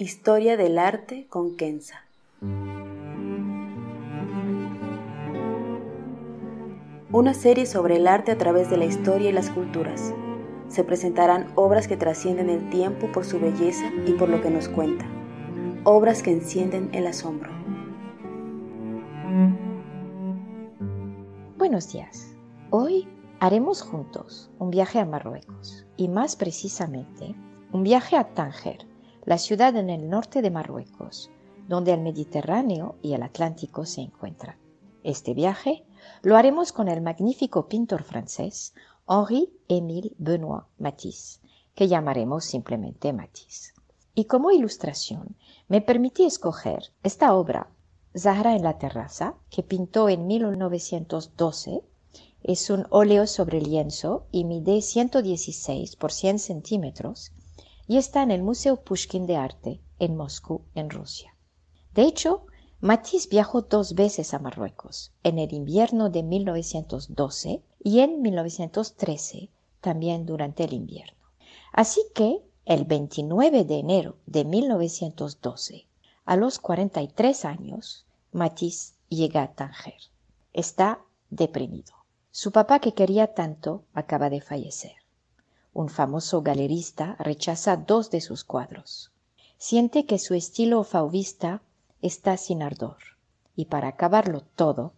Historia del arte con Kenza. Una serie sobre el arte a través de la historia y las culturas. Se presentarán obras que trascienden el tiempo por su belleza y por lo que nos cuenta. Obras que encienden el asombro. Buenos días. Hoy haremos juntos un viaje a Marruecos y más precisamente un viaje a Tánger, la ciudad en el norte de Marruecos, donde el Mediterráneo y el Atlántico se encuentran. Este viaje lo haremos con el magnífico pintor francés Henri-Émile Benoit Matisse, que llamaremos simplemente Matisse. Y como ilustración, me permití escoger esta obra, Zahra en la terraza, que pintó en 1912. Es un óleo sobre lienzo y mide 116 por 100 centímetros y está en el Museo Pushkin de Arte en Moscú, en Rusia. De hecho, Matisse viajó dos veces a Marruecos, en el invierno de 1912 y en 1913, también durante el invierno. Así que, el 29 de enero de 1912, a los 43 años, Matisse llega a Tánger. Está deprimido. Su papá que quería tanto acaba de fallecer un famoso galerista, rechaza dos de sus cuadros. Siente que su estilo fauvista está sin ardor, y para acabarlo todo,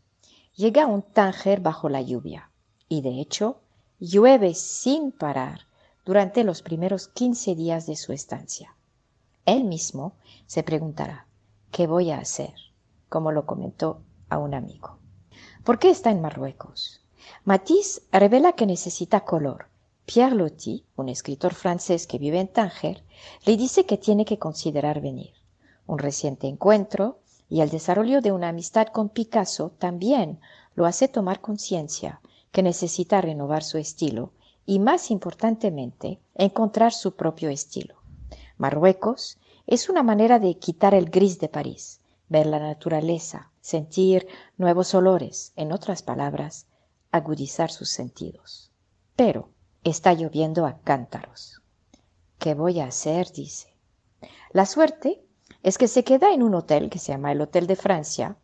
llega a un Tánger bajo la lluvia, y de hecho llueve sin parar durante los primeros quince días de su estancia. Él mismo se preguntará, ¿qué voy a hacer? como lo comentó a un amigo. ¿Por qué está en Marruecos? Matisse revela que necesita color, Pierre Loti, un escritor francés que vive en Tánger, le dice que tiene que considerar venir. Un reciente encuentro y el desarrollo de una amistad con Picasso también lo hace tomar conciencia que necesita renovar su estilo y, más importantemente, encontrar su propio estilo. Marruecos es una manera de quitar el gris de París, ver la naturaleza, sentir nuevos olores, en otras palabras, agudizar sus sentidos. Pero, Está lloviendo a cántaros. ¿Qué voy a hacer? dice. La suerte es que se queda en un hotel que se llama el Hotel de Francia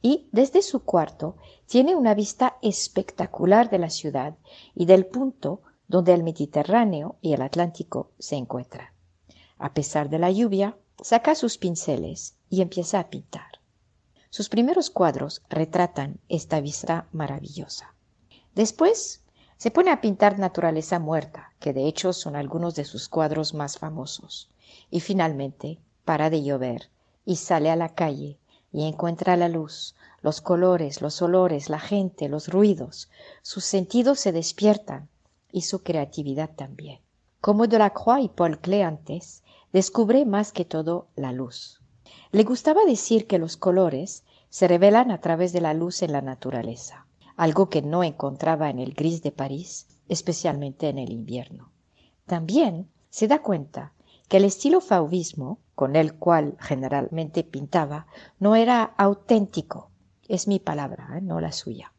y desde su cuarto tiene una vista espectacular de la ciudad y del punto donde el Mediterráneo y el Atlántico se encuentran. A pesar de la lluvia, saca sus pinceles y empieza a pintar. Sus primeros cuadros retratan esta vista maravillosa. Después se pone a pintar naturaleza muerta, que de hecho son algunos de sus cuadros más famosos. Y finalmente para de llover y sale a la calle y encuentra la luz, los colores, los olores, la gente, los ruidos. Sus sentidos se despiertan y su creatividad también. Como Delacroix y Paul Klee antes, descubre más que todo la luz. Le gustaba decir que los colores se revelan a través de la luz en la naturaleza algo que no encontraba en el gris de París, especialmente en el invierno. También se da cuenta que el estilo fauvismo, con el cual generalmente pintaba, no era auténtico. Es mi palabra, ¿eh? no la suya.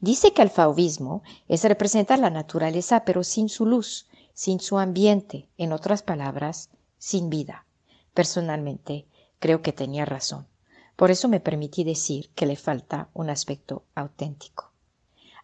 Dice que el fauvismo es representar la naturaleza pero sin su luz, sin su ambiente, en otras palabras, sin vida. Personalmente, creo que tenía razón. Por eso me permití decir que le falta un aspecto auténtico.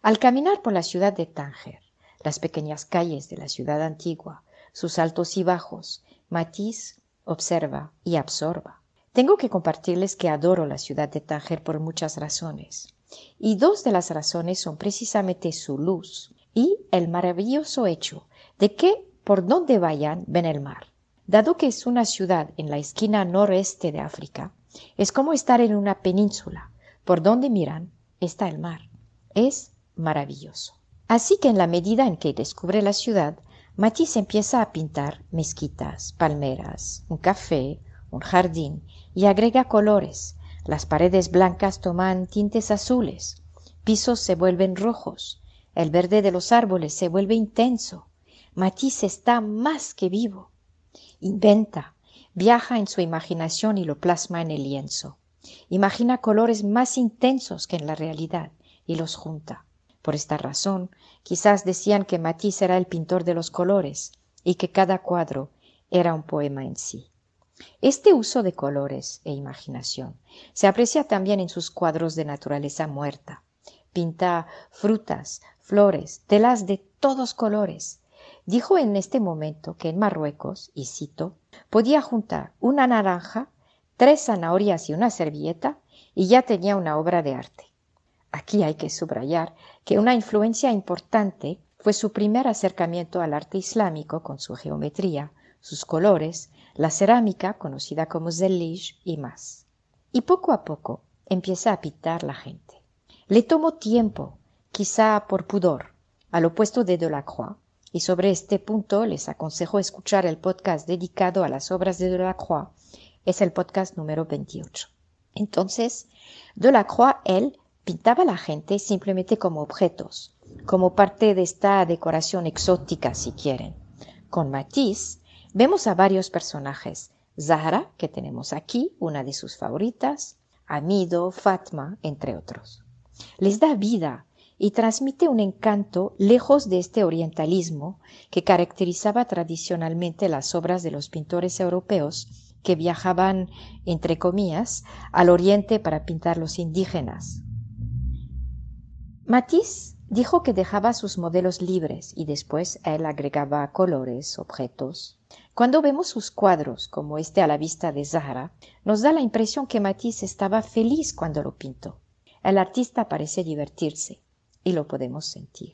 Al caminar por la ciudad de Tánger, las pequeñas calles de la ciudad antigua, sus altos y bajos, Matisse observa y absorba. Tengo que compartirles que adoro la ciudad de Tánger por muchas razones. Y dos de las razones son precisamente su luz y el maravilloso hecho de que por donde vayan ven el mar. Dado que es una ciudad en la esquina noreste de África, es como estar en una península. Por donde miran está el mar. Es maravilloso. Así que en la medida en que descubre la ciudad, Matisse empieza a pintar mezquitas, palmeras, un café, un jardín y agrega colores. Las paredes blancas toman tintes azules, pisos se vuelven rojos, el verde de los árboles se vuelve intenso. Matisse está más que vivo. Inventa, viaja en su imaginación y lo plasma en el lienzo. Imagina colores más intensos que en la realidad y los junta. Por esta razón, quizás decían que Matisse era el pintor de los colores y que cada cuadro era un poema en sí. Este uso de colores e imaginación se aprecia también en sus cuadros de naturaleza muerta. Pinta frutas, flores, telas de todos colores. Dijo en este momento que en Marruecos, y cito, podía juntar una naranja, tres zanahorias y una servilleta y ya tenía una obra de arte. Aquí hay que subrayar que una influencia importante fue su primer acercamiento al arte islámico con su geometría, sus colores, la cerámica conocida como zellige y más. Y poco a poco empieza a pintar la gente. Le tomó tiempo, quizá por pudor, al opuesto de Delacroix, y sobre este punto les aconsejo escuchar el podcast dedicado a las obras de Delacroix, es el podcast número 28. Entonces, Delacroix, él, Pintaba a la gente simplemente como objetos, como parte de esta decoración exótica, si quieren. Con Matisse vemos a varios personajes. Zahra, que tenemos aquí, una de sus favoritas, Amido, Fatma, entre otros. Les da vida y transmite un encanto lejos de este orientalismo que caracterizaba tradicionalmente las obras de los pintores europeos que viajaban, entre comillas, al oriente para pintar los indígenas. Matisse dijo que dejaba sus modelos libres y después él agregaba colores, objetos. Cuando vemos sus cuadros, como este a la vista de Zahra, nos da la impresión que Matisse estaba feliz cuando lo pintó. El artista parece divertirse y lo podemos sentir.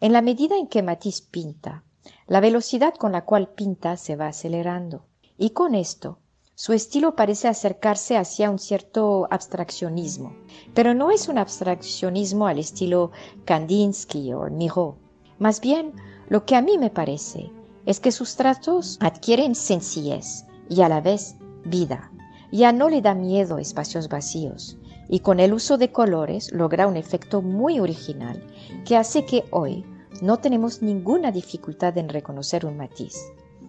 En la medida en que Matisse pinta, la velocidad con la cual pinta se va acelerando y con esto su estilo parece acercarse hacia un cierto abstraccionismo, pero no es un abstraccionismo al estilo Kandinsky o Miro. Más bien, lo que a mí me parece es que sus tratos adquieren sencillez y a la vez vida. Ya no le da miedo espacios vacíos y con el uso de colores logra un efecto muy original que hace que hoy no tenemos ninguna dificultad en reconocer un matiz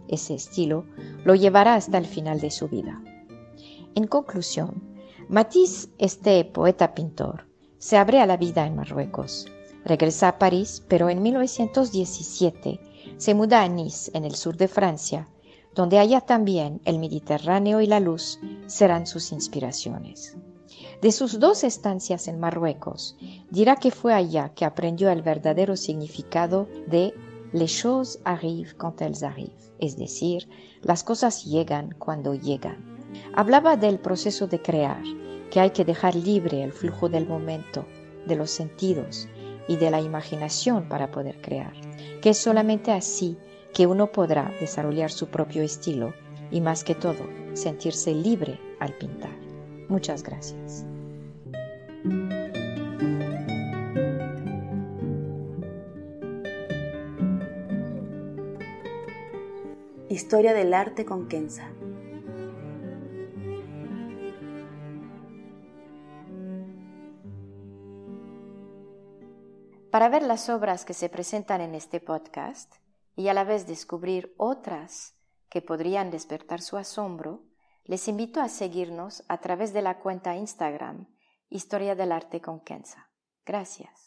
ese estilo lo llevará hasta el final de su vida. En conclusión, Matisse, este poeta pintor, se abre a la vida en Marruecos. Regresa a París, pero en 1917 se muda a Nice, en el sur de Francia, donde allá también el Mediterráneo y la luz serán sus inspiraciones. De sus dos estancias en Marruecos, dirá que fue allá que aprendió el verdadero significado de les choses arrivent quand elles arrivent, es decir, las cosas llegan cuando llegan. Hablaba del proceso de crear, que hay que dejar libre el flujo del momento, de los sentidos y de la imaginación para poder crear, que es solamente así que uno podrá desarrollar su propio estilo y más que todo sentirse libre al pintar. Muchas gracias. Historia del arte con Kenza. Para ver las obras que se presentan en este podcast y a la vez descubrir otras que podrían despertar su asombro, les invito a seguirnos a través de la cuenta Instagram Historia del Arte con Kenza. Gracias.